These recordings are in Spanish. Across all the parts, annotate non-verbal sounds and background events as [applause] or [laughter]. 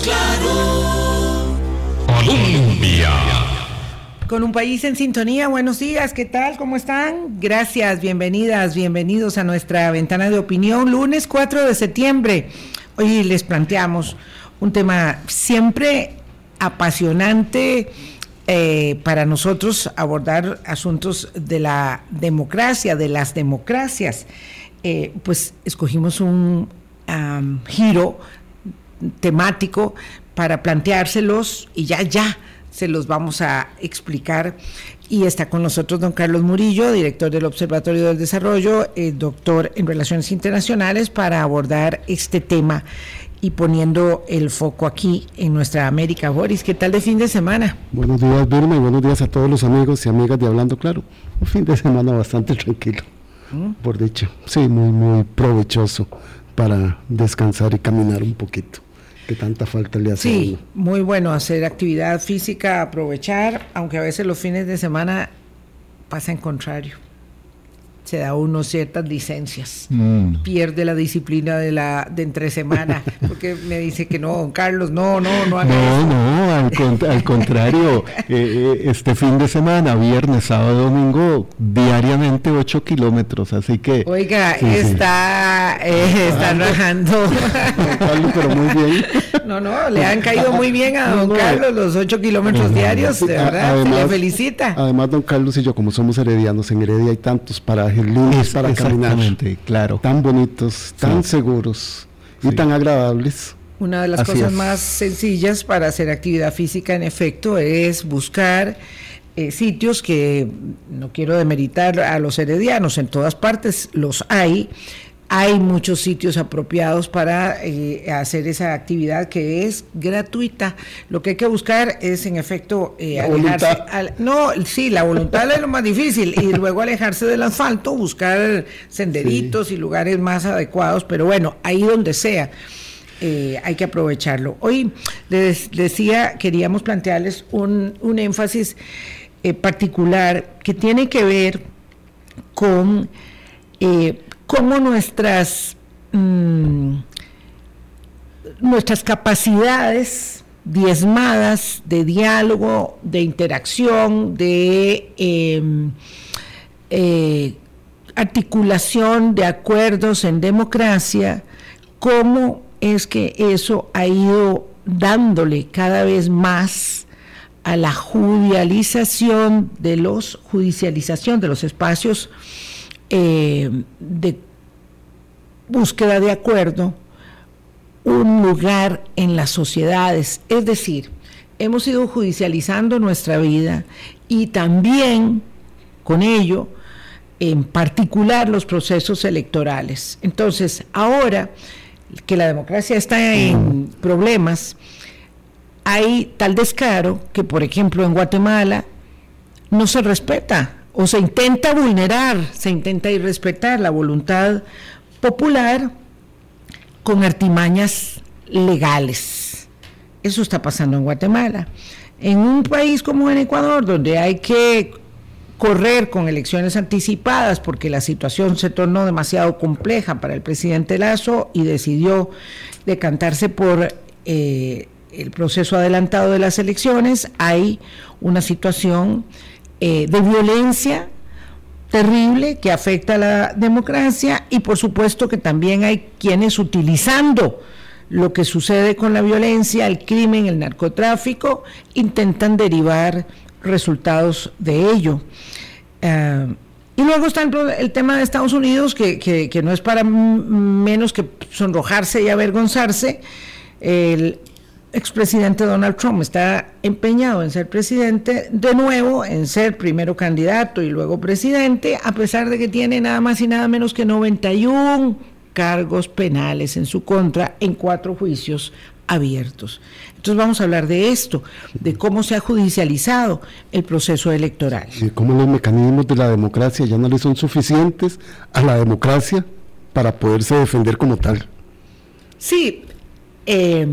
Claro. Colombia. Con un país en sintonía, buenos días, ¿qué tal? ¿Cómo están? Gracias, bienvenidas, bienvenidos a nuestra ventana de opinión, lunes 4 de septiembre. Hoy les planteamos un tema siempre apasionante eh, para nosotros abordar asuntos de la democracia, de las democracias. Eh, pues escogimos un giro temático para planteárselos y ya, ya se los vamos a explicar. Y está con nosotros don Carlos Murillo, director del Observatorio del Desarrollo, eh, doctor en Relaciones Internacionales, para abordar este tema y poniendo el foco aquí en nuestra América. Boris, ¿qué tal de fin de semana? Buenos días, Vilma, y buenos días a todos los amigos y amigas de Hablando Claro. Un fin de semana bastante tranquilo, ¿Mm? por dicho. Sí, muy, muy provechoso para descansar y caminar un poquito que tanta falta le hace. Sí, muy bueno hacer actividad física, aprovechar, aunque a veces los fines de semana pasa en contrario se da uno ciertas licencias. Mm. Pierde la disciplina de la de entre semana, [laughs] porque me dice que no, don Carlos, no, no, no No, no, al, [laughs] contrario, eh, eh, este fin de semana, viernes, sábado, domingo, diariamente 8 kilómetros, así que... Oiga, está, eh, está rajando. [laughs] pero muy bien. No, no, le han caído muy bien a don Carlos los 8 kilómetros diarios, de verdad, se le felicita. Además, don Carlos y yo, como somos heredianos, en Heredia hay tantos para para caminar. claro. Tan bonitos, tan seguros y tan agradables. Una de las cosas más sencillas para hacer actividad física, en efecto, es buscar eh, sitios que, no quiero demeritar a los heredianos, en todas partes los hay, hay muchos sitios apropiados para eh, hacer esa actividad que es gratuita. Lo que hay que buscar es, en efecto, eh, alejarse. no, sí, la voluntad es lo más difícil y [laughs] luego alejarse del asfalto, buscar senderitos y lugares más adecuados, pero bueno, ahí donde sea. Eh, hay que aprovecharlo. Hoy les decía, queríamos plantearles un, un énfasis particular que tiene que ver con cómo nuestras, mm, nuestras capacidades diezmadas de diálogo, de interacción, de em, eh, articulación de acuerdos en democracia, cómo es que eso ha ido dándole cada vez más a la judicialización de los judicialización de los espacios eh, de búsqueda de acuerdo un lugar en las sociedades. Es decir, hemos ido judicializando nuestra vida y también con ello, en particular, los procesos electorales. Entonces, ahora que la democracia está en problemas, hay tal descaro que, por ejemplo, en Guatemala no se respeta o se intenta vulnerar, se intenta irrespetar la voluntad popular con artimañas legales. Eso está pasando en Guatemala. En un país como en Ecuador, donde hay que correr con elecciones anticipadas porque la situación se tornó demasiado compleja para el presidente Lazo y decidió decantarse por eh, el proceso adelantado de las elecciones, hay una situación eh, de violencia terrible que afecta a la democracia y por supuesto que también hay quienes utilizando lo que sucede con la violencia, el crimen, el narcotráfico, intentan derivar resultados de ello. Eh, y luego está el, tema de Estados Unidos, que, que, no es para menos que sonrojarse y avergonzarse. El, expresidente Donald Trump está empeñado en ser presidente de nuevo, en ser primero candidato y luego presidente, a pesar de que tiene nada más y nada menos que 91 cargos penales en su contra en cuatro juicios abiertos. Entonces vamos a hablar de esto, de cómo se ha judicializado el proceso electoral. Y cómo los mecanismos de la democracia ya no le son suficientes a la democracia para poderse defender como tal. Sí, eh,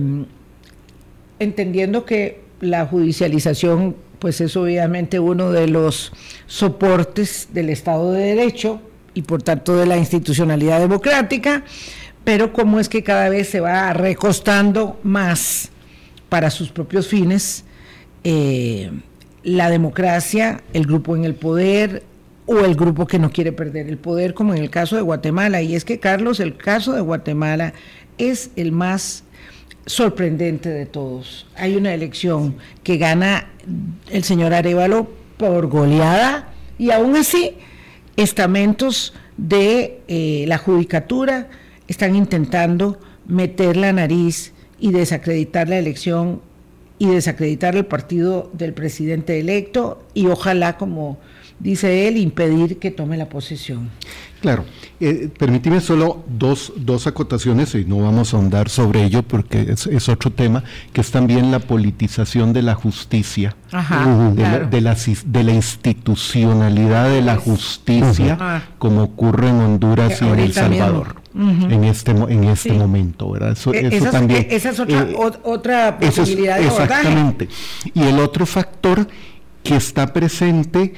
entendiendo que la judicialización pues es obviamente uno de los soportes del Estado de Derecho y por tanto de la institucionalidad democrática, pero cómo es que cada vez se va recostando más para sus propios fines eh, la democracia, el grupo en el poder o el grupo que no quiere perder el poder, como en el caso de Guatemala. Y es que, Carlos, el caso de Guatemala es el más sorprendente de todos. Hay una elección que gana el señor Arevalo por goleada y aún así estamentos de eh, la judicatura están intentando meter la nariz y desacreditar la elección y desacreditar el partido del presidente electo y ojalá, como dice él, impedir que tome la posesión. Claro, eh, permíteme solo dos, dos, acotaciones y no vamos a ahondar sobre ello porque es, otro tema, que es también la politización de la justicia, de, la, de, la, institucionalidad de la justicia, como ocurre en Honduras y en El Salvador. En este en este momento, ¿verdad? Eso, e, esa, también. E, esa es otra, eh, otra posibilidad de Exactamente. Y el otro factor que está presente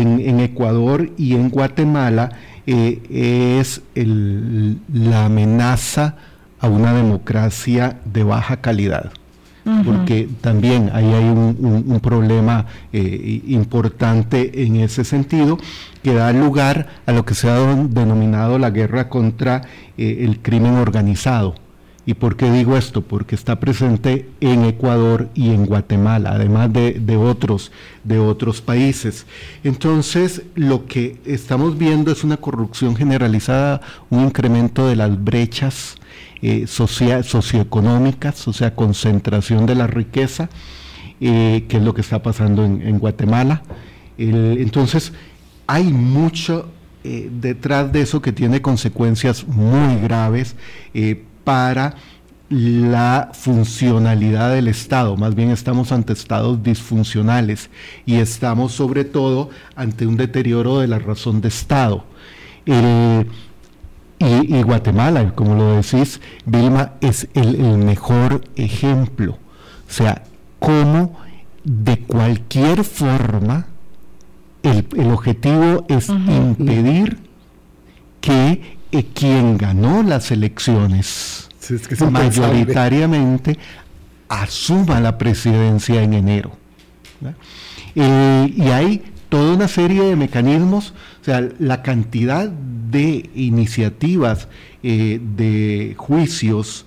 en, en Ecuador y en Guatemala eh, es la amenaza a una democracia de baja calidad. Porque también ahí hay un, problema eh, importante en ese sentido que da lugar a lo que se ha denominado la guerra contra eh, el crimen organizado. ¿Y por qué digo esto? Porque está presente en Ecuador y en Guatemala, además de, otros, de otros países. Entonces, lo que estamos viendo es una corrupción generalizada, un incremento de las brechas eh, socioeconómicas, o sea, concentración de la riqueza, eh, que es lo que está pasando en, Guatemala. entonces, hay mucho eh, detrás de eso que tiene consecuencias muy graves para la funcionalidad del Estado, más bien estamos ante estados disfuncionales y estamos sobre todo ante un deterioro de la razón de Estado. y, Guatemala, como lo decís, Vilma, es el, mejor ejemplo. O sea, cómo de cualquier forma el, objetivo es impedir que quien ganó las elecciones mayoritariamente asuma la presidencia en enero. Eh, y hay toda una serie de mecanismos, o sea, la cantidad de iniciativas, eh, de juicios,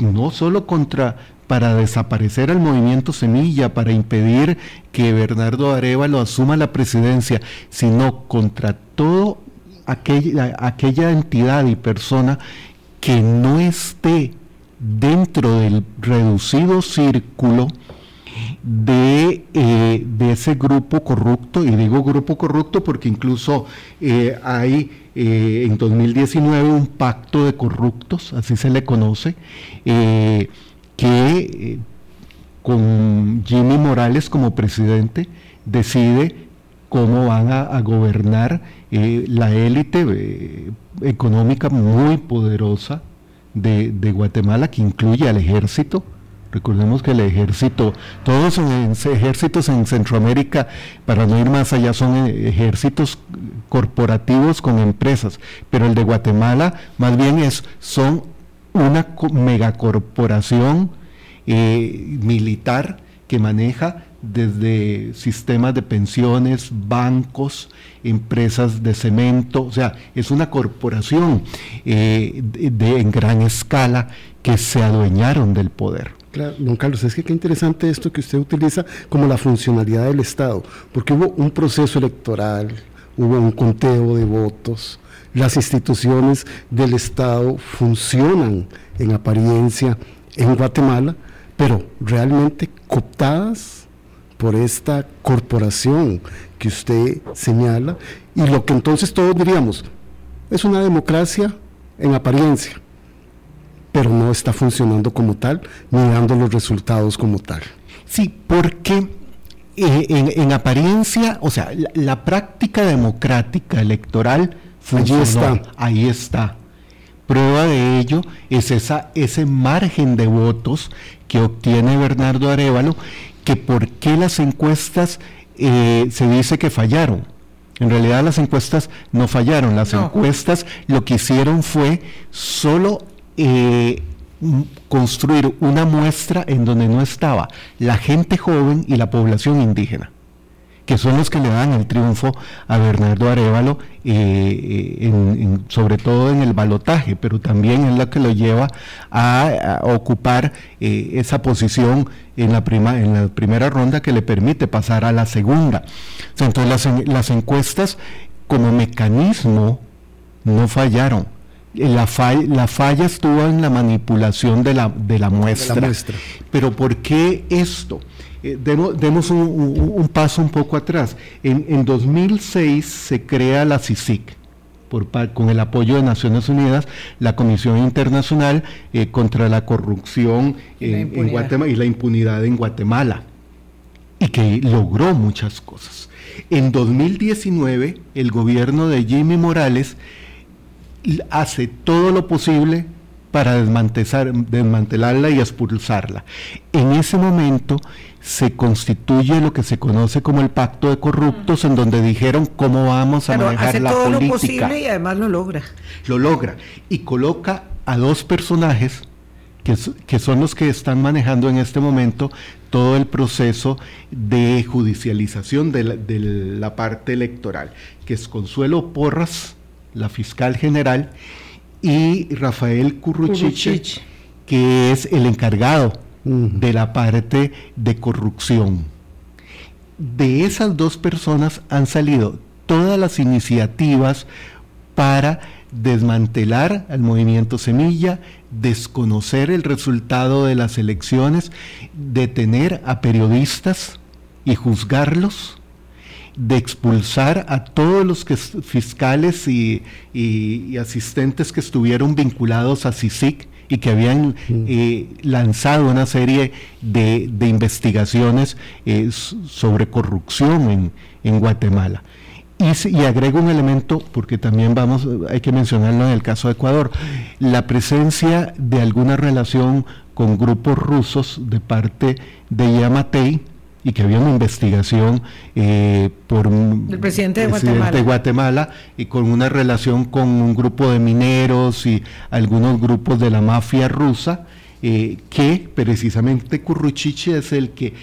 no solo contra para desaparecer al movimiento Semilla, para impedir que Bernardo Arevalo asuma la presidencia, sino contra todo aquella, aquella entidad y persona que no esté dentro del reducido círculo de, eh, de, ese grupo corrupto, y digo grupo corrupto porque incluso eh, hay eh, en 2019 un pacto de corruptos, así se le conoce, que con Jimmy Morales como presidente decide cómo van a, gobernar eh, la élite eh, económica muy poderosa de, Guatemala, que incluye al ejército. Recordemos que el ejército, todos los ejércitos en Centroamérica, para no ir más allá, son eh, ejércitos corporativos con empresas, pero el de Guatemala más bien es, son una megacorporación militar que maneja desde sistemas de pensiones, bancos, empresas de cemento, o sea, es una corporación eh, de, en gran escala que se adueñaron del poder. Claro, don Carlos, es que qué interesante esto que usted utiliza como la funcionalidad del Estado, porque hubo un proceso electoral, hubo un conteo de votos, las instituciones del Estado funcionan en apariencia en Guatemala, pero realmente cooptadas por esta corporación que usted señala y lo que entonces todos diríamos, es una democracia en apariencia, pero no está funcionando como tal ni dando los resultados como tal. Sí, porque eh, en, apariencia, o sea, la, práctica democrática electoral funcionó, está. Ahí está. Prueba de ello es esa, ese margen de votos que obtiene Bernardo Arevalo que por qué las encuestas eh, se dice que fallaron. En realidad las encuestas no fallaron, las encuestas lo que hicieron fue solo eh, construir una muestra en donde no estaba la gente joven y la población indígena que son los que le dan el triunfo a Bernardo Arevalo, eh, sobre todo en el balotaje, pero también es lo que lo lleva a, ocupar eh, esa posición en la, prima, en la primera ronda que le permite pasar a la segunda. Entonces las, encuestas como mecanismo no fallaron. La falla, la falla, estuvo en la manipulación de la, de la muestra. Pero ¿por qué esto? Eh, demos, un, paso un poco atrás. En, 2006 se crea la CICIC. Por, con el apoyo de Naciones Unidas, la Comisión Internacional eh, contra la Corrupción en Guatemala y la impunidad en Guatemala, y que logró muchas cosas. En 2019, el gobierno de Jimmy Morales hace todo lo posible para desmantelarla y expulsarla. En ese momento se constituye lo que se conoce como el pacto de corruptos, en donde dijeron cómo vamos a manejar hace la todo política. Lo posible y además lo logra. Lo logra y coloca a dos personajes que, que, son los que están manejando en este momento todo el proceso de judicialización de la, de la parte electoral, que es Consuelo Porras, la fiscal general, y Rafael Curruchiche, que es el encargado de la parte de corrupción. De esas dos personas han salido todas las iniciativas para desmantelar al movimiento Semilla, desconocer el resultado de las elecciones, detener a periodistas y juzgarlos, de expulsar a todos los fiscales y, asistentes que estuvieron vinculados a CICIC y que habían eh, lanzado una serie de, investigaciones eh, sobre corrupción en, Guatemala. Y, agrego un elemento, porque también vamos, hay que mencionarlo en el caso de Ecuador, la presencia de alguna relación con grupos rusos de parte de Yamatei, y que había una investigación eh, por el presidente, de, Guatemala. y con una relación con un grupo de mineros y algunos grupos de la mafia rusa, eh, que precisamente Curruchiche es el que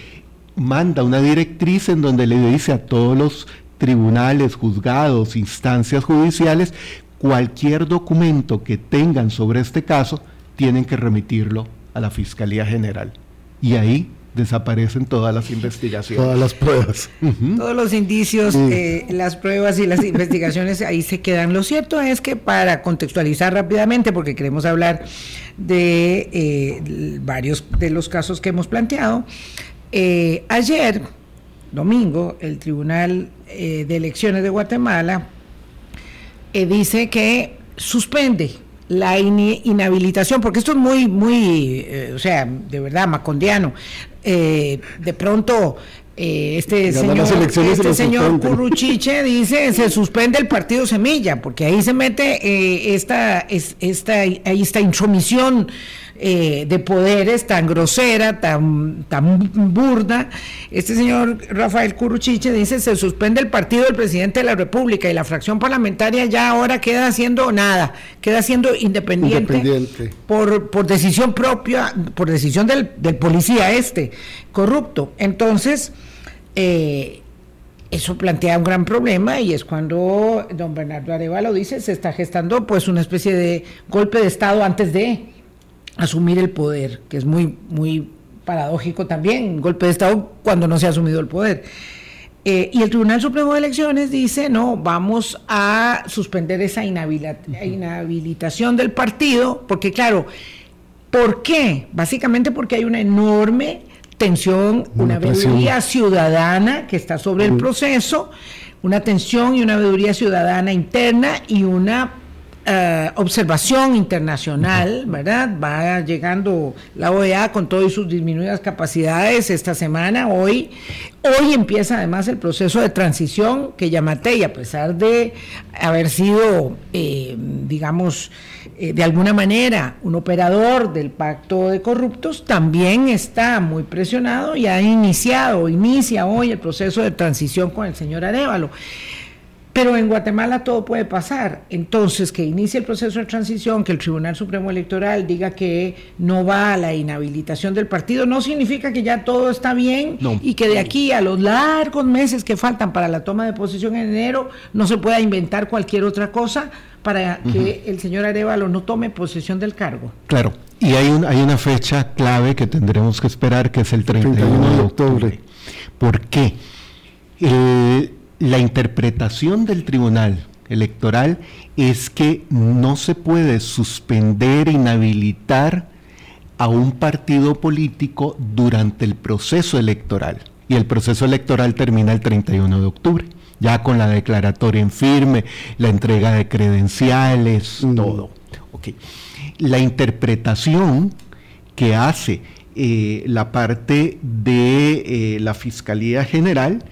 manda una directriz en donde le dice a todos los tribunales, juzgados, instancias judiciales, cualquier documento que tengan sobre este caso, tienen que remitirlo a la Fiscalía General. Y ahí desaparecen todas las investigaciones. Todas las pruebas. Todos los indicios, eh, las pruebas y las [laughs] investigaciones ahí se quedan. Lo cierto es que para contextualizar rápidamente, porque queremos hablar de eh, varios de los casos que hemos planteado, eh, ayer, domingo, el Tribunal de Elecciones de Guatemala dice que suspende la inhabilitación, porque esto es muy, muy, o sea, de verdad, macondiano, eh, de pronto eh, este señor, este señor Curruchiche dice se suspende el partido Semilla, porque ahí se mete eh, esta, esta, ahí esta intromisión eh, de poderes tan grosera, tan, tan burda. Este señor Rafael Curuchiche dice, se suspende el partido del presidente de la República y la fracción parlamentaria ya ahora queda haciendo nada, queda siendo independiente, Por, por decisión propia, por decisión del, policía este, corrupto. Entonces, eh, eso plantea un gran problema y es cuando don Bernardo Arevalo dice se está gestando pues una especie de golpe de Estado antes de asumir el poder, que es muy, muy paradójico también, golpe de Estado cuando no se ha asumido el poder. Eh, y el Tribunal Supremo de Elecciones dice, no, vamos a suspender esa inhabilitación del partido, porque claro, ¿por qué? Básicamente porque hay una enorme tensión, una, una ciudadana que está sobre el proceso, una tensión y una veeduría ciudadana interna y una eh, observación internacional, ¿verdad? Va llegando la OEA con todas sus disminuidas capacidades esta semana, hoy. Hoy empieza además el proceso de transición que Yamatei, a pesar de haber sido, eh, digamos, eh, de alguna manera un operador del pacto de corruptos, también está muy presionado y ha iniciado, inicia hoy el proceso de transición con el señor Arevalo. Pero en Guatemala todo puede pasar. Entonces, que inicie el proceso de transición, que el Tribunal Supremo Electoral diga que no va a la inhabilitación del partido, no significa que ya todo está bien No. y que de aquí a los largos meses que faltan para la toma de posesión en enero no se pueda inventar cualquier otra cosa para que el señor Arevalo no tome posesión del cargo. Claro, y hay, un- hay una fecha clave que tendremos que esperar, que es el 31 de octubre. ¿Por qué? El- la interpretación del Tribunal Electoral es que no se puede suspender, inhabilitar a un partido político durante el proceso electoral. Y el proceso electoral termina el 31 de octubre, ya con la declaratoria en firme, la entrega de credenciales, Mm. todo. La interpretación que hace eh, la parte de eh, la Fiscalía General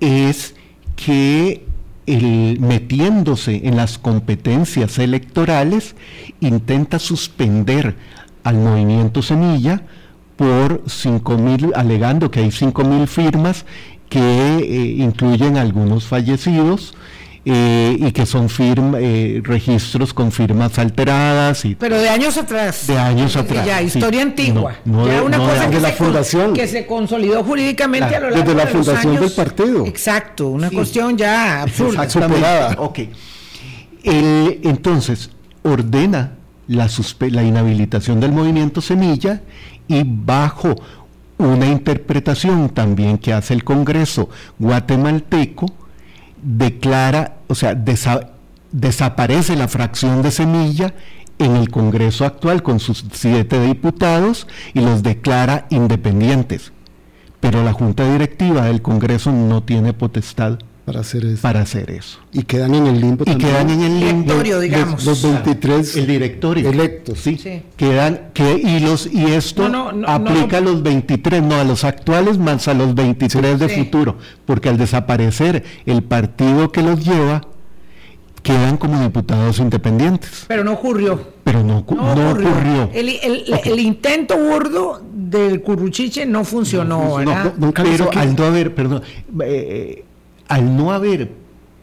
es que el- metiéndose en las competencias electorales intenta suspender al movimiento Semilla por 5 mil, alegando que hay 5 mil firmas que eh, incluyen algunos fallecidos eh, y que son firma, eh, registros con firmas alteradas y Pero de años atrás. De años atrás, Ya, sí. historia antigua. No, no ya de- una no de- cosa que, de la se fundación. que se consolidó jurídicamente Claro, a lo largo desde la de los fundación del partido. Exacto, una Sí. cuestión ya absurda. Superada. Ok. El- entonces, ordena la, suspe- la inhabilitación del movimiento Semilla y bajo una interpretación también que hace el Congreso guatemalteco, declara, o sea, desa- desaparece la fracción de Semilla en el Congreso actual con sus siete diputados y los declara independientes. Pero la Junta Directiva del Congreso no tiene potestad para hacer eso. para hacer eso. Y quedan en el limbo Y también. quedan en el limbo Directorio, digamos. Los 23 el directorio electos. sí, Sí. quedan que y los y esto No, no, no, aplica no. a los 23 no a los actuales más a los 23 de Sí. futuro porque al desaparecer el partido que los lleva quedan como diputados independientes Pero no ocurrió. pero no, ocu- No, no ocurrió. ocurrió, El, el- el intento burdo del curruchiche no funcionó, No, ¿verdad? no, nunca lo pero al no haber perdón eh, al no haber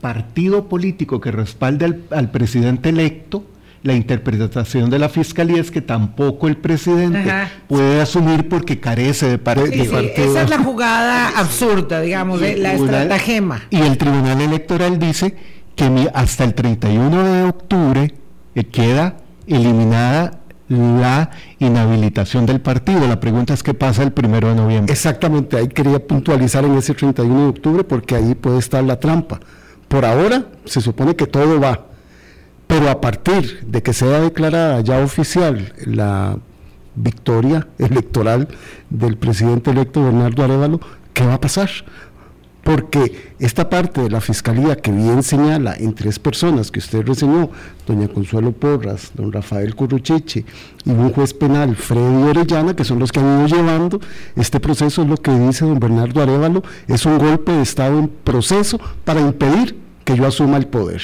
partido político que respalde al, al presidente electo la interpretación de la fiscalía es que tampoco el presidente Ajá. puede asumir porque carece de Sí, partido. sí, esa es la jugada absurda, digamos, de la Tribunal- estratagema. Y el Tribunal Electoral dice que hasta el 31 de octubre eh, queda eliminada la inhabilitación del partido. La pregunta es qué pasa el primero de noviembre. Exactamente, ahí quería puntualizar en ese 31 de octubre porque ahí puede estar la trampa. Por ahora se supone que todo va, pero a partir de que sea declarada ya oficial la victoria [laughs] electoral del presidente electo Bernardo Arevalo, ¿qué va a pasar? Porque esta parte de la fiscalía que bien señala en tres personas que usted reseñó, doña Consuelo Porras, don Rafael Curruchiche y un juez penal, Freddy Orellana, que son los que han ido llevando este proceso, es lo que dice don Bernardo Arevalo, es un golpe de Estado en proceso para impedir que yo asuma el poder.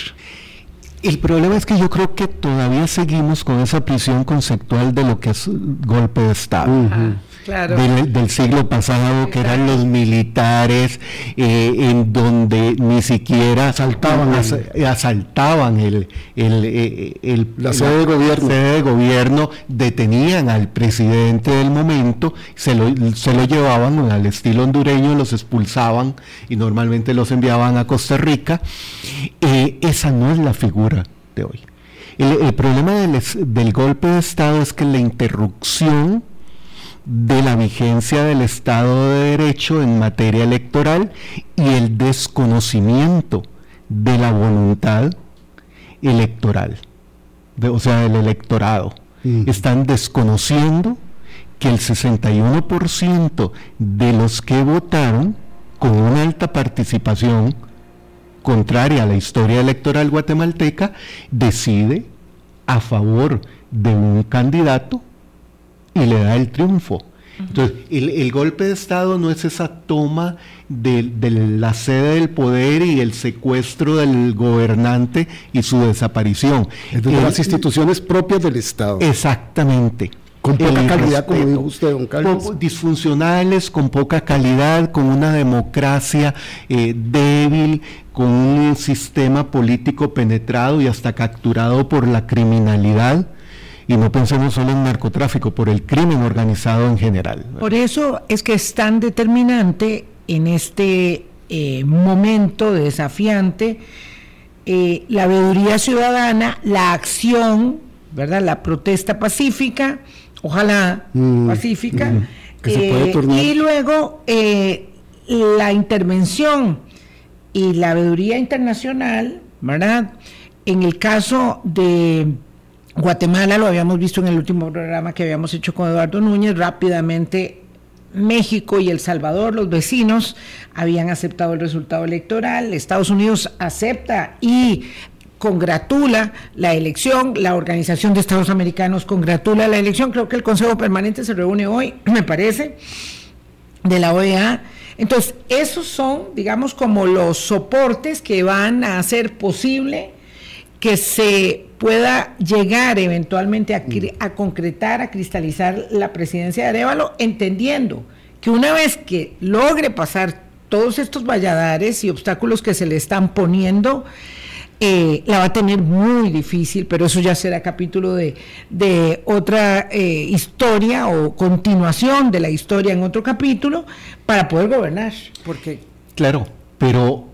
El problema es que yo creo que todavía seguimos con esa prisión conceptual de lo que es golpe de Estado. Claro. del, del siglo pasado, que eran los militares, eh, en donde ni siquiera Asaltaban as- asaltaban el, el, eh, el- La sede de gobierno. sede de gobierno, detenían al presidente del momento, se lo, se lo llevaban al estilo hondureño, los expulsaban y normalmente los enviaban a Costa Rica. Eh, esa no es la figura de hoy. El, el problema del, del golpe de Estado es que la interrupción de la vigencia del Estado de Derecho en materia electoral y el desconocimiento de la voluntad electoral, de- o sea, del electorado. Mm. Están desconociendo que el 61% de los que votaron con una alta participación contraria a la historia electoral guatemalteca decide a favor de un candidato y le da el triunfo. Entonces, el, el golpe de Estado no es esa toma de, de la sede del poder y el secuestro del gobernante y su desaparición. Es de El- las instituciones propias del Estado. Exactamente. Con poca el calidad, como respeto. dijo usted, don Carlos. Po- disfuncionales, con poca calidad, con una democracia eh, débil, con un sistema político penetrado y hasta capturado por la criminalidad. Y no pensemos solo en narcotráfico, por el crimen organizado en general. Por eso es que es tan determinante en este eh, momento desafiante eh, la veeduría ciudadana, la acción, ¿verdad? La protesta pacífica, ojalá Mm, pacífica, mm, que se puede eh, tornar. y luego eh, la intervención y la veeduría internacional, ¿verdad? En el caso de Guatemala, lo habíamos visto en el último programa que habíamos hecho con Eduardo Núñez, rápidamente México y El Salvador, los vecinos, habían aceptado el resultado electoral, Estados Unidos acepta y congratula la elección, la Organización de Estados Americanos congratula la elección, creo que el Consejo Permanente se reúne hoy, [clears throat] me parece, de la OEA. Entonces, esos son, digamos, como los soportes que van a hacer posible que se pueda llegar eventualmente a, cri- a concretar, a cristalizar la presidencia de Arevalo, entendiendo que una vez que logre pasar todos estos valladares y obstáculos que se le están poniendo, eh, la va a tener muy difícil, pero eso ya será capítulo de, de otra eh, historia o continuación de la historia en otro capítulo para poder gobernar, porque Claro, pero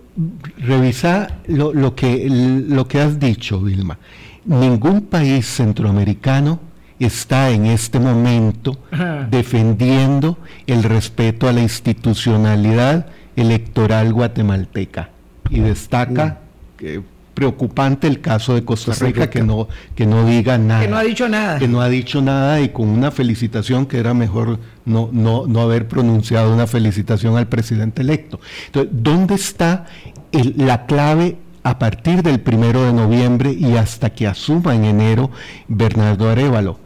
revisa lo, lo que, lo que has dicho, Vilma. Ningún país centroamericano está en este momento [laughs] defendiendo el respeto a la institucionalidad electoral guatemalteca. Y destaca que preocupante el caso de Costa Rica, Rica. que no que no diga nada que no ha dicho nada. que no ha dicho nada y con una felicitación que era mejor no, no, no haber pronunciado una felicitación al presidente electo. Entonces, ¿dónde está el- la clave a partir del primero de noviembre y hasta que asuma en enero Bernardo Arevalo?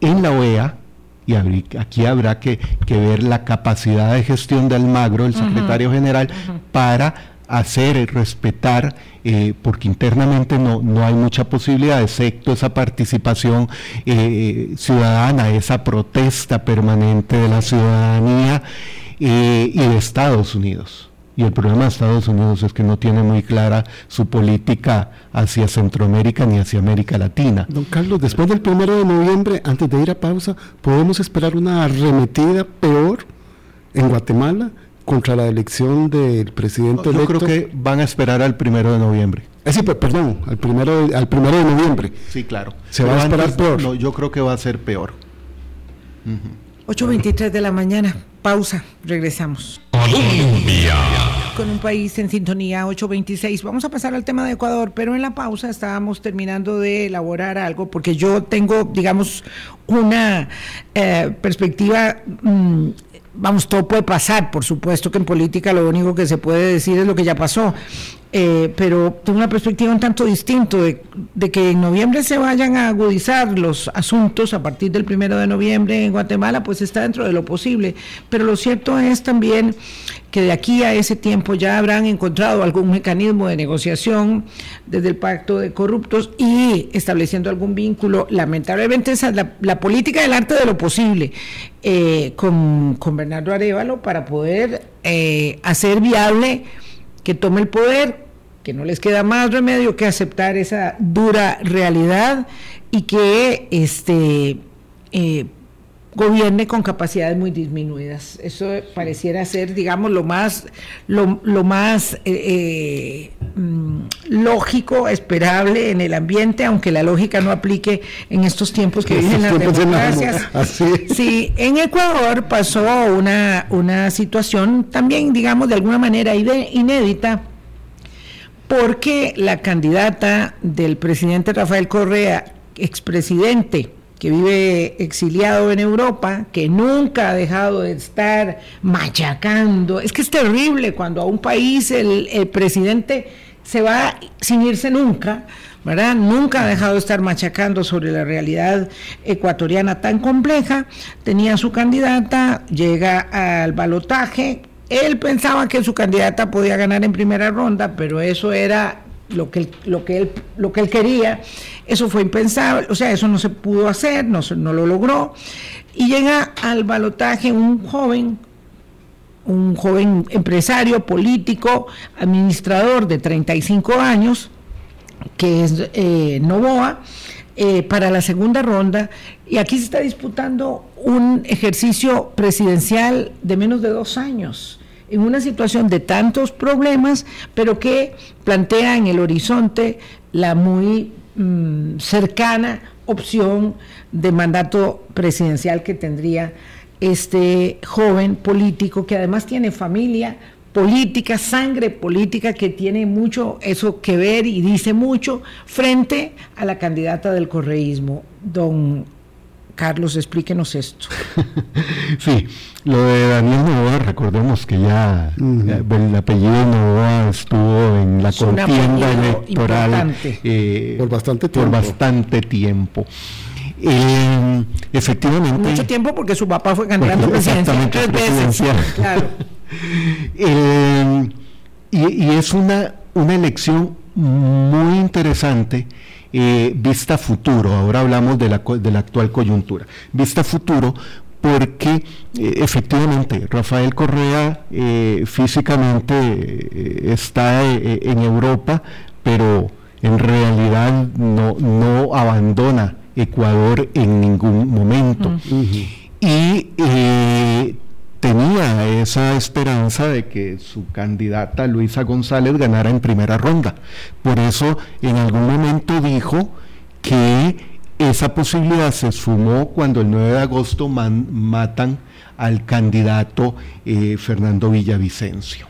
En la OEA, y aquí habrá que, que ver la capacidad de gestión de Almagro, el secretario general, para hacer respetar, eh, porque internamente no, no hay mucha posibilidad, excepto esa participación eh, ciudadana, esa protesta permanente de la ciudadanía eh, y de Estados Unidos. Y el problema de Estados Unidos es que no tiene muy clara su política hacia Centroamérica ni hacia América Latina. Don Carlos, después del primero de noviembre, antes de ir a pausa, ¿podemos esperar una arremetida peor en Guatemala contra la elección del presidente Yo electo? creo que van a esperar al primero de noviembre. Eh, sí, pe- perdón, al primero, de- al primero de noviembre. Sí, claro. Se va a esperar peor. No, yo creo que va a ser peor. 8.23 de la mañana, pausa, regresamos. Colombia. Con un país en sintonía 826. Vamos a pasar al tema de Ecuador, pero en la pausa estábamos terminando de elaborar algo porque yo tengo, digamos, una eh, perspectiva, mm, vamos, todo puede pasar, por supuesto que en política lo único que se puede decir es lo que ya pasó, eh, pero tengo una perspectiva un tanto distinto de, que en noviembre se vayan a agudizar los asuntos a partir del primero de noviembre en Guatemala, pues está dentro de lo posible. Pero lo cierto es también que de aquí a ese tiempo ya habrán encontrado algún mecanismo de negociación desde el pacto de corruptos y estableciendo algún vínculo. Lamentablemente esa es la, la política del arte de lo posible eh, con, con Bernardo Arevalo para poder eh, hacer viable que tome el poder, que no les queda más remedio que aceptar esa dura realidad y que este eh, gobierne con capacidades muy disminuidas. Eso pareciera ser, digamos, lo más, lo, lo más eh, eh, mm, lógico, esperable en el ambiente, aunque la lógica no aplique en estos tiempos que viven las democracias. es. Sí, en Ecuador pasó una, una situación también, digamos, de alguna manera inédita, porque la candidata del presidente Rafael Correa, expresidente, que vive exiliado en Europa, que nunca ha dejado de estar machacando. Es que es terrible cuando a un país el, presidente se va sin irse nunca, ¿verdad? Nunca ha dejado de estar machacando sobre la realidad ecuatoriana tan compleja. Tenía su candidata, llega al balotaje. Él pensaba que su candidata podía ganar en primera ronda, pero eso era lo que lo que él, lo que él quería. Eso fue impensable, o sea, eso no se pudo hacer, no, no lo logró. Y llega al balotaje un joven, un joven empresario, político, administrador de 35 años, que es eh, Novoa, eh, para la segunda ronda. Y aquí se está disputando un ejercicio presidencial de menos de dos años en una situación de tantos problemas, pero que plantea en el horizonte la muy mm, cercana opción de mandato presidencial que tendría este joven político que además tiene familia política, sangre política que tiene mucho eso que ver y dice mucho frente a la candidata del correísmo, don Carlos, explíquenos esto. [laughs] sí, lo de Daniel Novoa, recordemos que ya el apellido Novoa estuvo en la contienda electoral eh, por bastante tiempo. Por bastante tiempo. Eh, efectivamente. Mucho tiempo porque su papá fue candidato presidencial tres veces. [laughs] Claro. [laughs] Eh, y, y, es una, una elección muy interesante eh, vista futuro, ahora hablamos de la, de la actual coyuntura, vista futuro porque eh, efectivamente Rafael Correa eh, físicamente está en Europa, pero en realidad no, no abandona Ecuador en ningún momento. Y tenía esa esperanza de que su candidata Luisa González ganara en primera ronda. Por eso en algún momento dijo que esa posibilidad se sumó cuando el 9 de agosto matan al candidato eh, Fernando Villavicencio.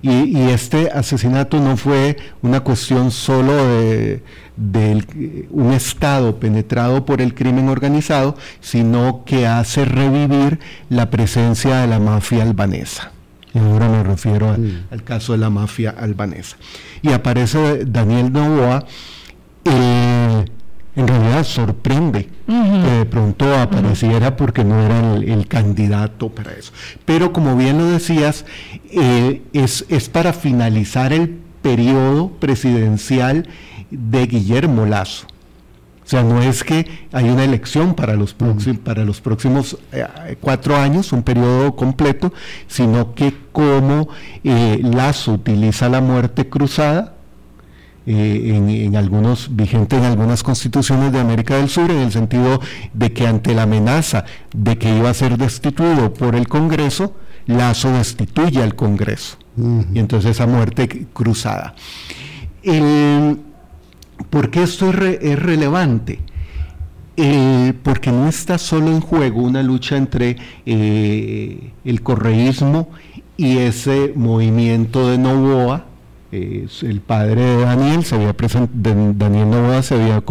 Y, este asesinato no fue una cuestión solo de, un Estado penetrado por el crimen organizado, sino que hace revivir la presencia de la mafia albanesa. Y ahora me refiero mm. al caso de la mafia albanesa. Y aparece Daniel Novoa, en realidad sorprende que de pronto apareciera porque no era el, candidato para eso. Pero como bien lo decías, eh, es, es para finalizar el periodo presidencial de Guillermo Lazo. O sea, no es que hay una elección para los, próximos, para los próximos eh, cuatro años, un periodo completo, sino que como eh, Lazo utiliza la muerte cruzada, eh, en, algunos, vigente en algunas constituciones de América del Sur, en el sentido de que ante la amenaza de que iba a ser destituido por el Congreso, Lazo destituye al Congreso. Y entonces esa muerte cruzada. ¿Por qué esto es, relevante? porque no está solo en juego una lucha entre eh, el correísmo y ese movimiento de Novoa, el padre de Daniel, se había Daniel Novoa se había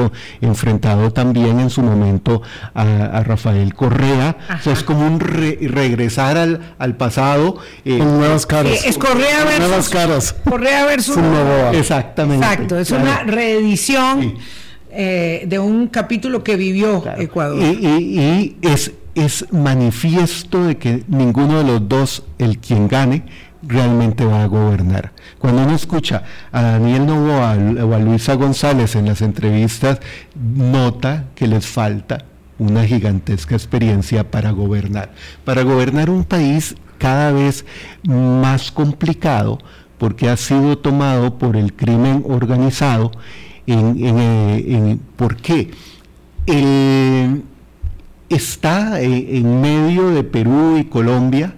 enfrentado también en su momento a, Rafael Correa. O sea, es como un regresar al, al pasado. Eh, Con nuevas caras. Eh, es Correa versus, nuevas caras. Correa versus Novoa. Exactamente. Exacto, es una reedición eh, de un capítulo que vivió Ecuador. Y, y es, es manifiesto de que ninguno de los dos, el quien gane, realmente va a gobernar. Cuando uno escucha a Daniel Novoa o a Luisa González en las entrevistas, nota que les falta una gigantesca experiencia para gobernar. Para gobernar un país cada vez más complicado porque ha sido tomado por el crimen organizado. En, ¿Por qué? está en medio de Perú y Colombia,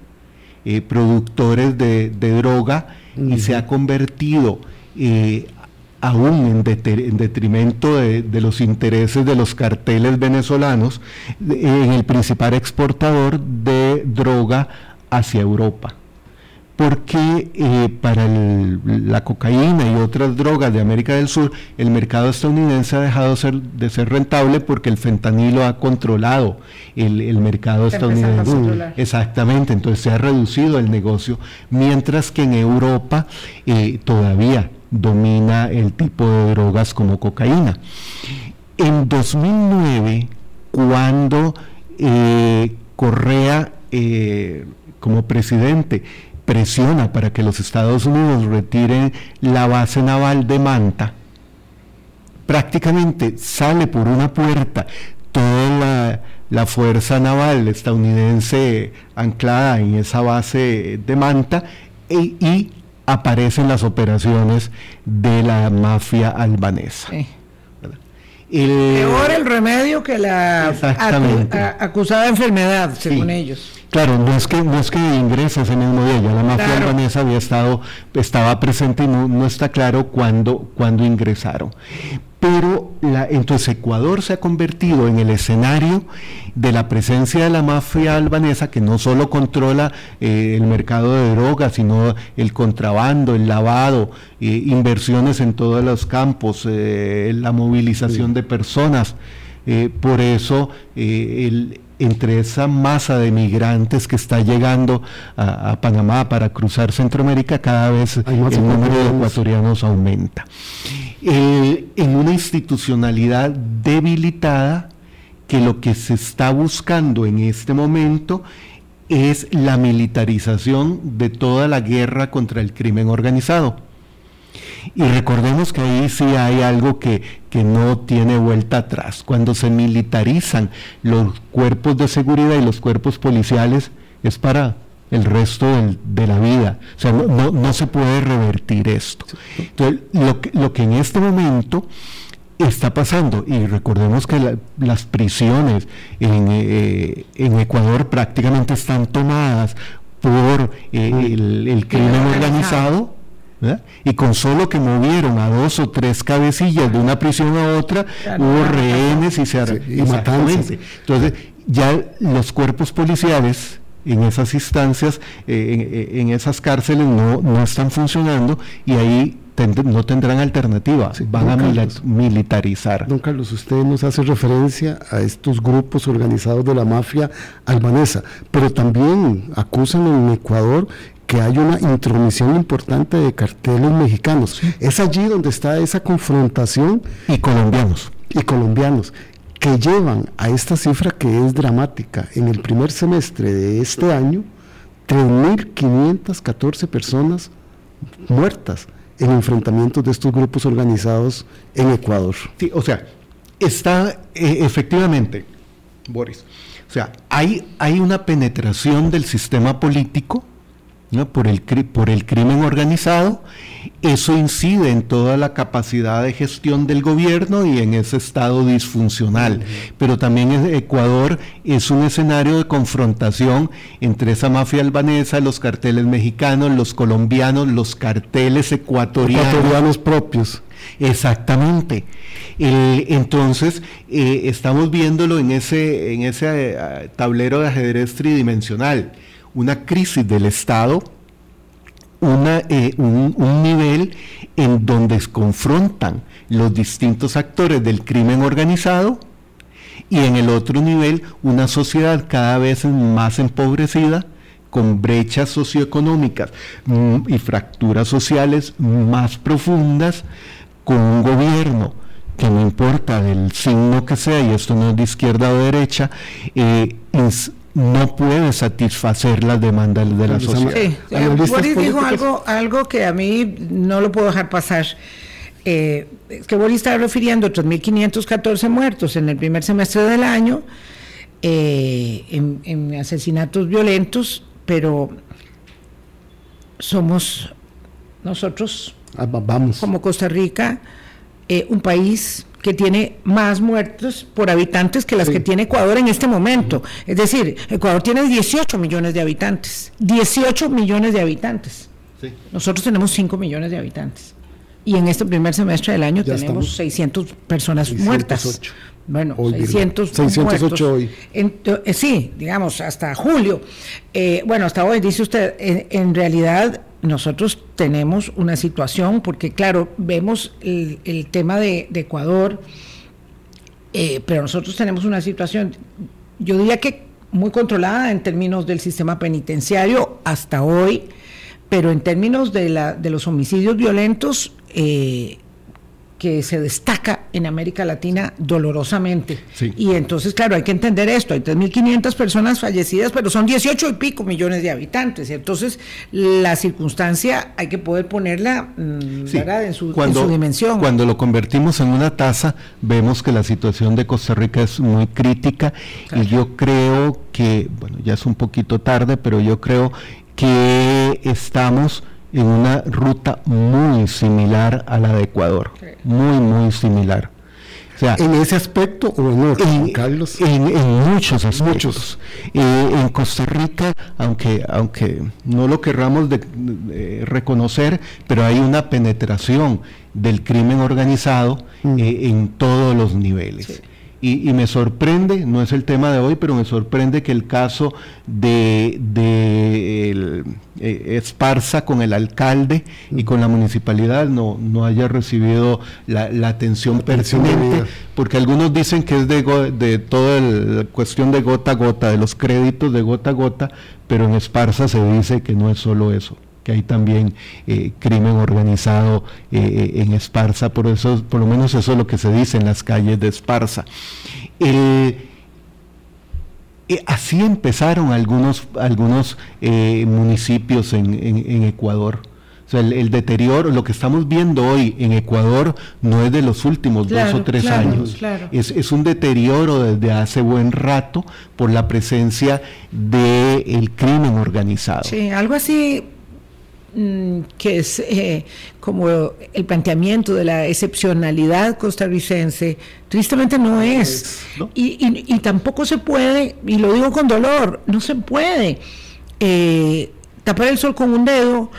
eh, productores de, droga y se ha convertido eh, aún en, detrimento de, los intereses de los carteles venezolanos en el principal exportador de droga hacia Europa porque eh, para la cocaína y otras drogas de América del Sur, el mercado estadounidense ha dejado de ser rentable porque el fentanilo ha controlado el, mercado estadounidense. Exactamente, entonces se ha reducido el negocio, mientras que en Europa eh, todavía domina el tipo de drogas como cocaína. En 2009, cuando eh, Correa como presidente presiona para que los Estados Unidos retiren la base naval de Manta, prácticamente sale por una puerta toda la, fuerza naval estadounidense anclada en esa base de Manta e, y aparecen las operaciones de la mafia albanesa. Peor el remedio que la acusada enfermedad, según ellos. Claro, no es que no es que ingrese ese mismo día, ya la mafia albanesa había estado, estaba presente y no, no está claro cuándo, cuándo ingresaron pero la, entonces Ecuador se ha convertido en el escenario de la presencia de la mafia albanesa que no solo controla eh, el mercado de drogas, sino el contrabando, el lavado, eh, inversiones en todos los campos, eh, la movilización de personas. por eso el, entre esa masa de migrantes que está llegando a, Panamá para cruzar Centroamérica, cada vez el número de ecuatorianos aumenta. En una institucionalidad debilitada, que lo que se está buscando en este momento es la militarización de toda la guerra contra el crimen organizado y recordemos que ahí sí hay algo que, no tiene vuelta atrás. Cuando se militarizan los cuerpos de seguridad y los cuerpos policiales, es para el resto de la vida. O sea, no, se puede revertir esto. Entonces, lo que, lo que en este momento está pasando, y recordemos que las prisiones en, eh, en, Ecuador prácticamente están tomadas por eh, el, crimen organizado. y con solo que movieron a dos o tres cabecillas de una prisión a otra, hubo rehenes y se y Entonces, ya los cuerpos policiales en esas instancias, eh, en, esas cárceles no, no están funcionando y ahí no tendrán alternativa, van a militarizar. Don Carlos, usted nos hace referencia a estos grupos organizados de la mafia albanesa, pero también acusan en Ecuador que hay una intromisión importante de carteles mexicanos. Es allí donde está esa confrontación. Y colombianos. Y colombianos, que llevan a esta cifra que es dramática. En el primer semestre de este año, 3.514 personas muertas en enfrentamientos de estos grupos organizados en Ecuador. Sí, o sea, está eh, efectivamente, Boris, o sea, hay, hay una penetración del sistema político por, el, por el crimen organizado. Eso incide en toda la capacidad de gestión del gobierno y en ese estado disfuncional. Pero también Ecuador es un escenario de confrontación entre esa mafia albanesa, los carteles mexicanos, los colombianos, los carteles ecuatorianos. Ecuatorianos propios. Exactamente. entonces, eh, estamos viéndolo en ese, en ese eh, tablero de ajedrez tridimensional una crisis del Estado, eh, un, nivel en donde se confrontan los distintos actores del crimen organizado y en el otro nivel una sociedad cada vez más empobrecida con brechas socioeconómicas mm, y fracturas sociales más profundas, con un gobierno que no importa del signo que sea, y esto no es de izquierda o derecha, eh, no puede satisfacer las demandas de la sociedad. Sí, Boris dijo algo, algo que a mí no lo puedo dejar pasar. Eh, que Boris estaba refiriendo a 3.514 muertos en el primer semestre del año eh, en, asesinatos violentos, pero somos nosotros, ah, vamos. como Costa Rica, eh, un país que tiene más muertos por habitantes que las que tiene Ecuador en este momento. Es decir, Ecuador tiene 18 millones de habitantes. 18 millones de habitantes. Nosotros tenemos 5 millones de habitantes. Y en este primer semestre del año tenemos 600 personas muertas. Bueno, 600 608 hoy. Eh, sí, digamos, hasta julio. Eh, bueno, hasta hoy, dice usted, en realidad nosotros tenemos una situación, porque claro, vemos el, tema de, Ecuador, eh, pero nosotros tenemos una situación, yo diría que muy controlada en términos del sistema penitenciario hasta hoy, pero en términos de, la, de los homicidios violentos, eh, que se destaca en América Latina dolorosamente. Sí. Y entonces, claro, hay que entender esto, hay 3.500 personas fallecidas, pero son 18 y pico millones de habitantes. Y entonces la circunstancia hay que poder ponerla mm. En, su, en cuando, su dimensión. Cuando lo convertimos en una tasa, vemos que la situación de Costa Rica es muy crítica y yo creo que, bueno, ya es un poquito tarde, pero yo creo que estamos en una ruta muy similar a la de Ecuador, Sí. muy, muy similar. O sea, ¿En ese aspecto o en otro, en, Carlos? en- en muchos aspectos. Eh, en Costa Rica, aunque, aunque no lo querramos de- de reconocer, pero hay una penetración del crimen organizado Mm. eh, en todos los niveles. Y, y me sorprende, no es el tema de hoy, pero me sorprende que el caso de, de el, eh, Esparza con el alcalde y con la municipalidad no, no haya recibido la, la atención Atención pertinente, porque algunos dicen que es de, de toda la cuestión de gota a gota, de los créditos de gota a gota, pero en Esparza se dice que no es solo eso que hay también eh, crimen organizado eh, eh, en Esparza, por eso, por lo menos eso es lo que se dice en las calles de Esparza. El- eh, así empezaron algunos, algunos municipios en, en- en Ecuador. O sea, el, el deterioro, lo que estamos viendo hoy en Ecuador no es de los últimos Claro, dos o tres claro, años. claro. Es, es un deterioro desde hace buen rato por la presencia del crimen organizado. Sí, algo así que es eh, como el planteamiento de la excepcionalidad costarricense, tristemente no es. ¿no? Y, y- y tampoco se puede, y lo digo con dolor, no se puede eh, tapar el sol con un dedo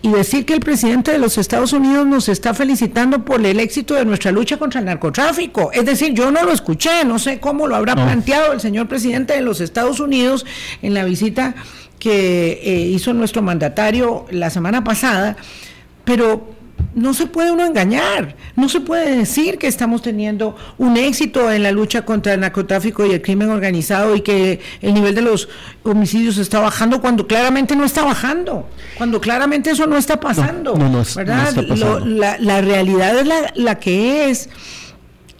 y decir que el presidente de los Estados Unidos nos está felicitando por el éxito de nuestra lucha contra el narcotráfico. Es decir, yo no lo escuché, no sé cómo lo habrá No. planteado el señor presidente de los Estados Unidos en la visita que eh, hizo nuestro mandatario la semana pasada, pero no se puede uno engañar, no se puede decir que estamos teniendo un éxito en la lucha contra el narcotráfico y el crimen organizado y que el nivel de los homicidios está bajando cuando claramente no está bajando, cuando claramente eso no está pasando, no, no ¿verdad? está pasando. Lo- la, la realidad es la, la que es.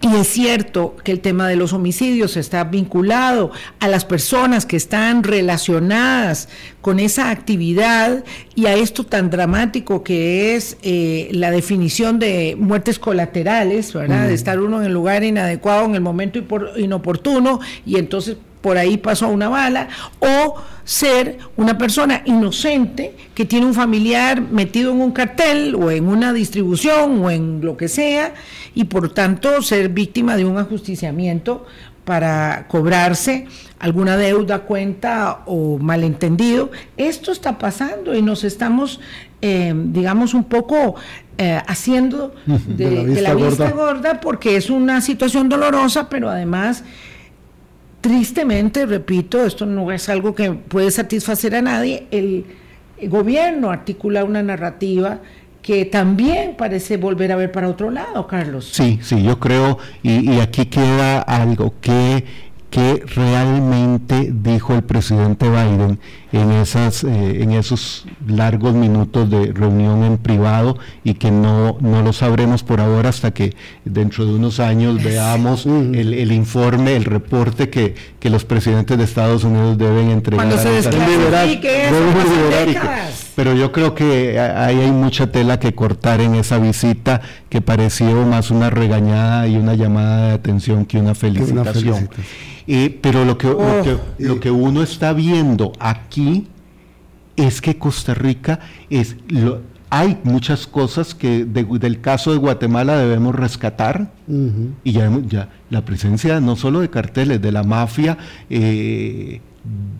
Y es cierto que el tema de los homicidios está vinculado a las personas que están relacionadas con esa actividad y a esto tan dramático que es eh, la definición de muertes colaterales, ¿verdad? De estar uno en el lugar inadecuado, en el momento inoportuno y entonces por ahí pasó una bala, o ser una persona inocente que tiene un familiar metido en un cartel o en una distribución o en lo que sea, y por tanto ser víctima de un ajusticiamiento para cobrarse alguna deuda, cuenta o malentendido. Esto está pasando y nos estamos, eh, digamos, un poco eh, haciendo [laughs] de, De la de la vista vista gorda. gorda porque es una situación dolorosa, pero además tristemente, repito, esto no es algo que puede satisfacer a nadie, el gobierno articula una narrativa que también parece volver a ver para otro lado, Carlos. Sí, sí, yo creo, y, y aquí queda algo que, que realmente dijo el presidente Biden en, esas, eh, en esos largos minutos de reunión en privado y que no, no lo sabremos por ahora hasta que dentro de unos años veamos el, el informe, el reporte que, que los presidentes de Estados Unidos deben entregar. Cuando se desclasifique pero yo creo que ahí hay mucha tela que cortar en esa visita que pareció más una regañada y una llamada de atención que una felicitación. felicitación. Eh, pero lo que, lo, Oh. que, lo que uno está viendo aquí es que Costa Rica es... lo- hay muchas cosas que de- del caso de Guatemala debemos rescatar y ya, la presencia no solo de carteles, de la mafia, eh,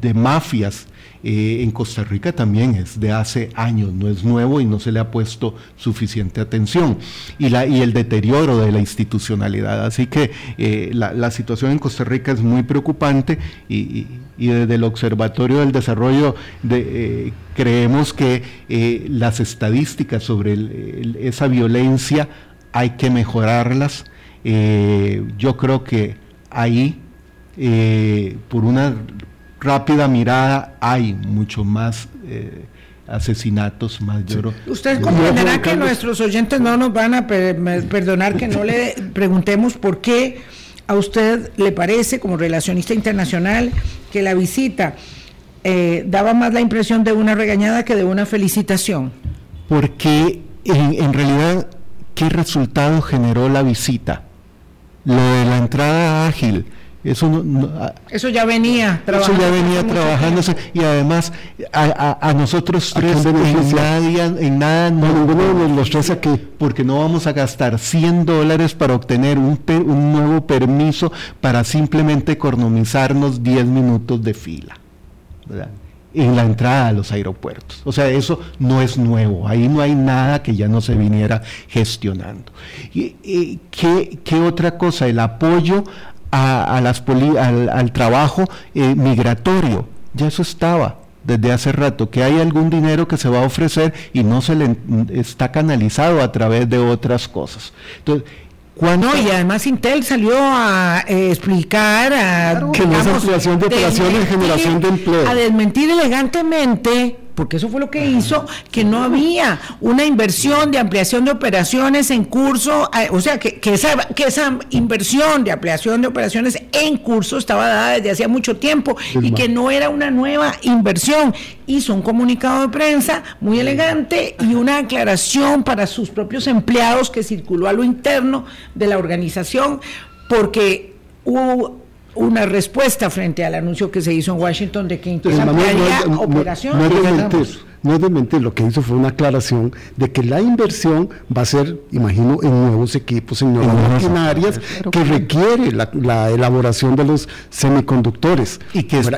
de mafias eh, en Costa Rica también es de hace años, no es nuevo y no se le ha puesto suficiente atención. Y, la, y el deterioro de la institucionalidad. Así que eh, la, la situación en Costa Rica es muy preocupante y, y- y desde el Observatorio del Desarrollo de, eh, creemos que eh, las estadísticas sobre el- el- esa violencia hay que mejorarlas. Eh, yo creo que ahí, eh, por una rápida mirada, hay mucho más eh, asesinatos mayor. Usted comprenderá que nuestros oyentes no nos van a perdonar que no le preguntemos por qué a usted le parece, como relacionista internacional, que la visita eh, daba más la impresión de una regañada que de una felicitación. Porque en, en realidad, ¿qué resultado generó la visita? Lo de la entrada ágil eso, no, eso ya venía trabajando. Eso ya venía trabajándose y además a, nosotros tres en, nadie, en nada no, ninguno de los tres aquí porque no vamos a gastar 100 dólares para obtener un, un nuevo permiso para simplemente economizarnos 10 minutos de fila. en la entrada a los aeropuertos. O sea, eso no es nuevo, ahí no hay nada que ya no se viniera gestionando. ¿Y, qué, ¿Qué otra cosa? El apoyo a, las al, trabajo eh, migratorio. Ya eso estaba desde hace rato, que hay algún dinero que se va a ofrecer y no se le está canalizado a través de otras cosas. Entonces, no, y además Intel salió a eh, explicar a, que no es ampliación de operaciones generación de empleo. A desmentir elegantemente porque eso fue lo que hizo, que no había una inversión de ampliación de operaciones en curso, eh, o sea, que, esa, que esa inversión de ampliación de operaciones en curso estaba dada desde hacía mucho tiempo y que no era una nueva inversión. Hizo un comunicado de prensa muy elegante y una aclaración para sus propios empleados que circuló a lo interno de la organización, porque hubo una respuesta frente al anuncio que se hizo en Washington de que incluso no, operación. No, es de mentir, no es de mentir, lo que hizo fue una aclaración de que la inversión va a ser, imagino, en nuevos equipos, en nuevas maquinarias que requiere la, elaboración de los semiconductores. Y que, es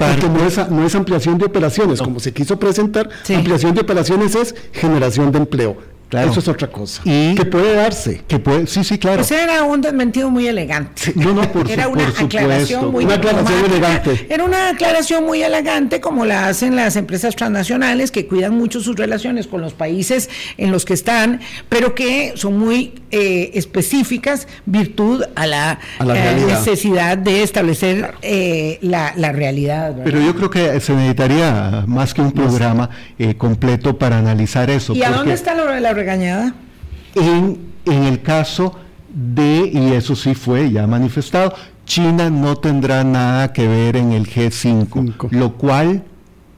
no, es, ampliación de operaciones, como se quiso presentar, ampliación de operaciones es generación de empleo eso es otra cosa. Y que puede darse. Que puede, sí, sí, claro. Ese era un desmentido muy elegante. no, no, por, era una aclaración muy una aclaración elegante. Era una aclaración muy elegante como la hacen las empresas transnacionales que cuidan mucho sus relaciones con los países en los que están, pero que son muy eh, específicas virtud a la, eh, necesidad de establecer eh, la, realidad. Pero yo creo que se necesitaría más que un programa completo para analizar eso. ¿Y a dónde está lo de la regañada? En, en el caso de, y eso sí fue ya manifestado, China no tendrá nada que ver en el G5, lo cual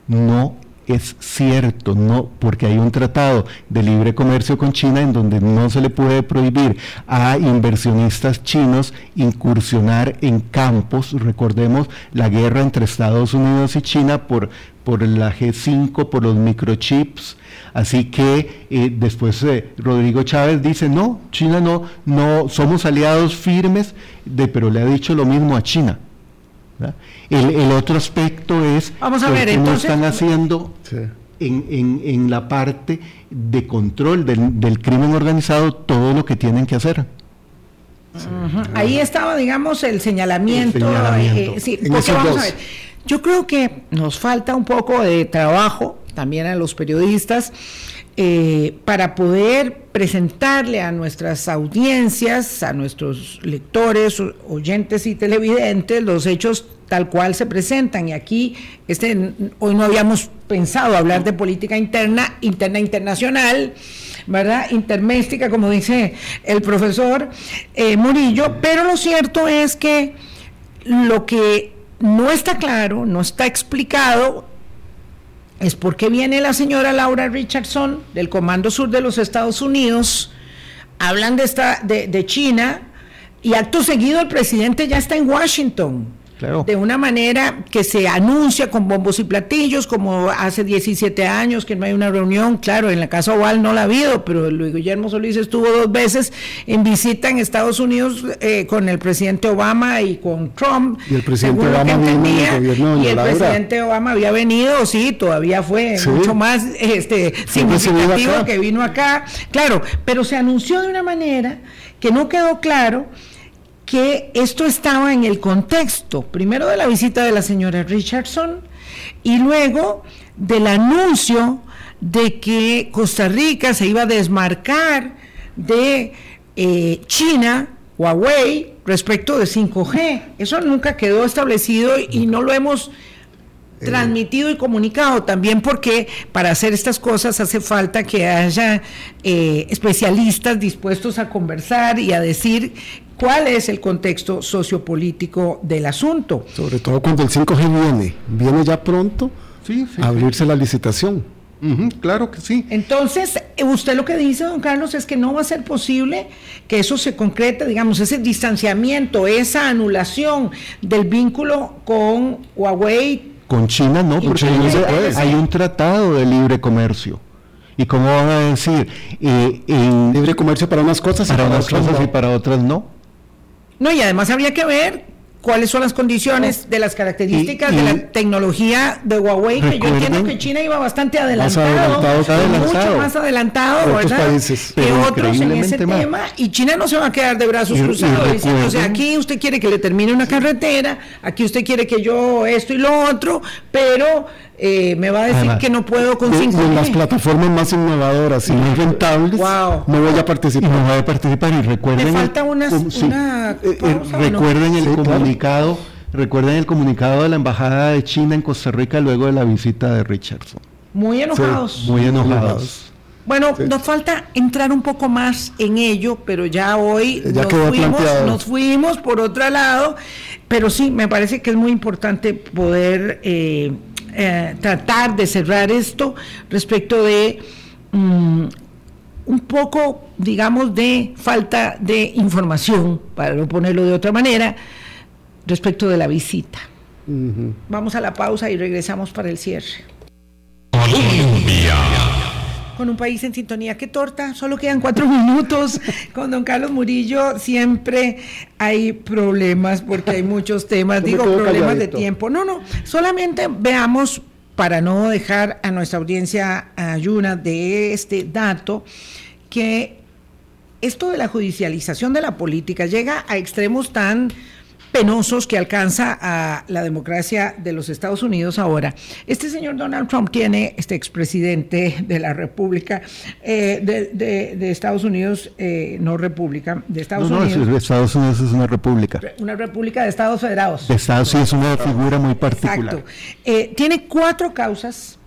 no es cierto, no, porque hay un tratado de libre comercio con China en donde no se le puede prohibir a inversionistas chinos incursionar en campos, recordemos la guerra entre Estados Unidos y China por, por la G5, por los microchips, Así que eh, después eh, Rodrigo Chávez dice, no, China no, no, somos aliados firmes, de, pero le ha dicho lo mismo a China. El, otro aspecto es Vamos a ver, están haciendo en, la parte de control del, crimen organizado todo lo que tienen que hacer. Ahí estaba, digamos, el señalamiento. Eh, yo creo que nos falta un poco de trabajo también a los periodistas, eh, para poder presentarle a nuestras audiencias, a nuestros lectores, oyentes y televidentes los hechos tal cual se presentan. Y aquí, este, hoy no habíamos pensado hablar de política interna, interna internacional, ¿verdad? Interméstica, como dice el profesor eh, Murillo, pero lo cierto es que lo que no está claro, no está explicado, es porque viene la señora Laura Richardson del Comando Sur de los Estados Unidos, hablan de, esta, de, de China y acto seguido el presidente ya está en Washington de una manera que se anuncia con bombos y platillos, como hace 17 años que no hay una reunión. Claro, en la Casa Oval no la ha habido, pero Luis Guillermo Solís estuvo dos veces en visita en Estados Unidos eh, con el presidente Obama y con Trump. Y el presidente Obama Y el presidente Obama había venido, sí, todavía fue mucho más este, significativo que vino acá. Claro, pero se anunció de una manera que no quedó claro que esto estaba en el contexto, primero de la visita de la señora Richardson y luego del anuncio de que Costa Rica se iba a desmarcar de eh, China, Huawei, respecto de 5G. Eso nunca quedó establecido y no lo hemos transmitido y comunicado, también porque para hacer estas cosas hace falta que haya eh, especialistas dispuestos a conversar y a decir cuál es el contexto sociopolítico del asunto. Sobre todo cuando el 5G viene, viene ya pronto Sí, sí. a abrirse la licitación. Ujú, claro que sí. Entonces, eh, usted lo que dice, don Carlos, es que no va a ser posible que eso se concrete, digamos, ese distanciamiento, esa anulación del vínculo con Huawei. Con China no, porque China hay, se un- puede. hay un tratado de libre comercio. ¿Y cómo van a decir? Eh, en- Libre comercio para unas cosas y para para unas otras cosas no. y para otras no. No, y además habría que ver cuáles son las condiciones de las características Y- de la tecnología de Huawei, que yo entiendo que China iba bastante Más adelantado, mucho más adelantado, Que otros ¿verdad? países. que Pero otros en ese más. tema, y China no se va a quedar de brazos Y- cruzados, diciendo, o sea, aquí usted quiere que le termine una carretera, aquí usted quiere que yo esto y lo otro, pero eh, me va a decir que no puedo con Y- y 5G. en las plataformas más innovadoras y más rentables, Wow. no voy a Y participar. no va a participar. Y recuerden. Me el- falta una- sí. una Eh, eh, recuerden el Sí, claro. comunicado. Recuerden el comunicado de la embajada de China en Costa Rica luego de la visita de Richardson. Muy enojados. Muy enojados. Bueno, nos falta entrar un poco más en ello, pero ya hoy Ya nos, fuimos, nos fuimos por otro lado, pero sí, me parece que es muy importante poder eh, eh, tratar de cerrar esto respecto de mm, un poco, digamos, de falta de información, para no ponerlo de otra manera, respecto de la visita. Vamos a la pausa y regresamos para el cierre. Colombia. Con un país en sintonía, qué torta, solo quedan cuatro [laughs] minutos. Con don Carlos Murillo siempre hay problemas porque hay muchos temas, digo problemas de tiempo. No, no, solamente veamos, para no dejar a nuestra audiencia ayuna de este dato, que esto de la judicialización de la política llega a extremos tan penosos que alcanza a la democracia de los Estados Unidos ahora. Este señor Donald Trump tiene, este expresidente de la República eh, de, de- de Estados Unidos, eh, no República, de Estados No, no, Unidos, es- Estados Unidos es una república. una República de Estados Federados. De Estados sí es una figura muy particular. Exacto. Eh, tiene cuatro causas.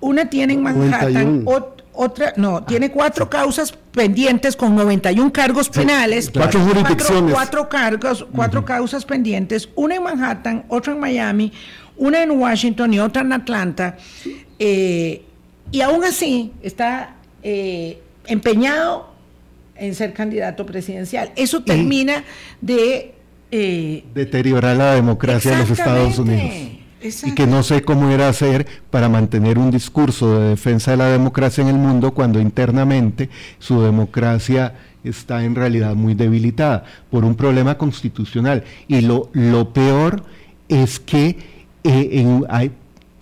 Una tiene en Manhattan, 91. ot- otra, no, tiene cuatro causas pendientes con 91 cargos penales. Cuatro jurisdicciones. Cuatro, cargos, cuatro causas pendientes, una en Manhattan, otra en Miami, una en Washington y otra en Atlanta. Eh, y aún así está eh, empeñado en ser candidato presidencial. Eso termina de... eh, Deteriorar la democracia de los Estados Unidos. Y que no sé cómo era hacer para mantener un discurso de defensa de la democracia en el mundo cuando internamente su democracia está en realidad muy debilitada por un problema constitucional. Y lo, lo peor es que eh, en- hay-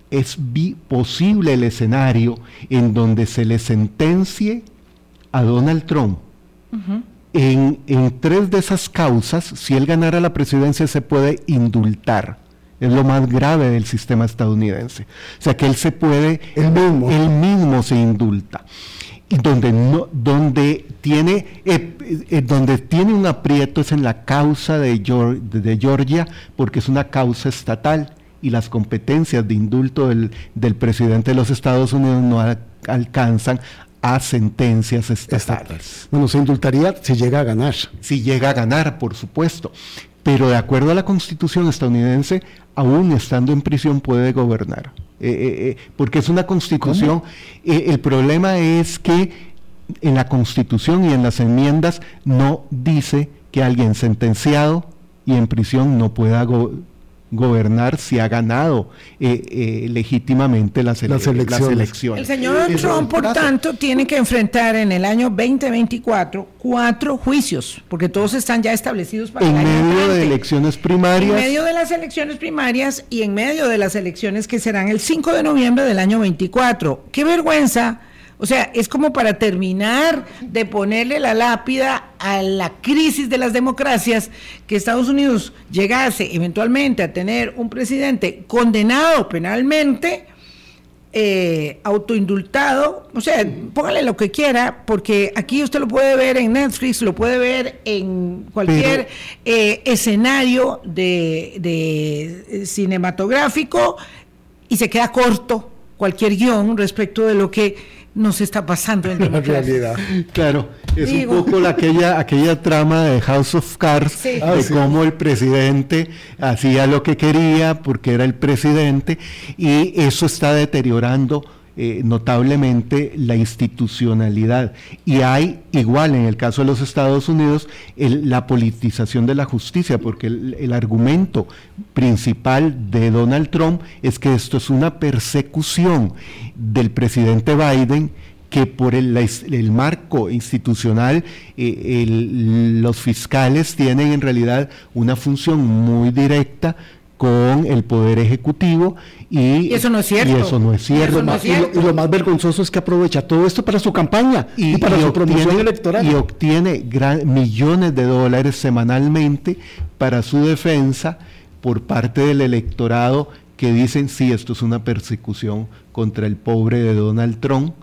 es vi- posible el escenario en donde se le sentencie a Donald Trump en, en tres de esas causas, si él ganara la presidencia, se puede indultar. Es lo más grave del sistema estadounidense. O sea que él se puede, Él mismo. él mismo se indulta. Y donde no, donde tiene, eh, eh, donde tiene un aprieto es en la causa de, de Georgia, porque es una causa estatal y las competencias de indulto del, del presidente de los Estados Unidos no al- alcanzan a sentencias estatales Bueno, se indultaría si llega a ganar. si llega a ganar, por supuesto. Pero de acuerdo a la constitución estadounidense, aún estando en prisión puede gobernar. Eh, eh, eh, porque es una constitución. eh, el problema es que en la constitución y en las enmiendas no dice que alguien sentenciado y en prisión no pueda go- gobernar si ha ganado eh, eh, legítimamente las, ele- Las elecciones. las elecciones. El señor Trump, por tanto, tiene que enfrentar en el año 2024 cuatro juicios, porque todos están ya establecidos para en el año medio de elecciones En primarias. medio de las elecciones primarias y en medio de las elecciones que serán el 5 de noviembre del año 24. ¡Qué vergüenza! O sea, es como para terminar de ponerle la lápida a la crisis de las democracias, que Estados Unidos llegase eventualmente a tener un presidente condenado penalmente, eh, autoindultado, o sea, póngale lo que quiera, porque aquí usted lo puede ver en Netflix, lo puede ver en cualquier eh, escenario de, de, eh, cinematográfico y se queda corto cualquier guion respecto de lo que nos está pasando en [laughs] La democracia. realidad. Claro, es Digo. un poco la- aquella, aquella trama de House of Cards, Sí. de Ah, sí. cómo el presidente hacía lo que quería porque era el presidente y eso está deteriorando eh, notablemente la institucionalidad. Y hay, igual en el caso de los Estados Unidos, la politización de la justicia, porque el, argumento principal de Donald Trump es que esto es una persecución del presidente Biden que por el, marco institucional eh, los fiscales tienen en realidad una función muy directa con el poder ejecutivo y, Y eso no es cierto. y eso no es Y cierto. no es Y lo, y lo más vergonzoso es que aprovecha todo esto para su campaña y, para su promoción electoral. y obtiene gran- millones de dólares semanalmente para su defensa por parte del electorado que dicen sí, esto es una persecución contra el pobre de Donald Trump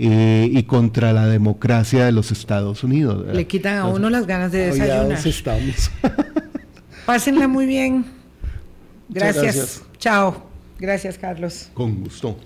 eh, y contra la democracia de los Estados Unidos. ¿verdad? Le quitan a uno las ganas de desayunar. estamos. Pásenla muy bien. Gracias. gracias. Chao. Gracias, Carlos. Con gusto.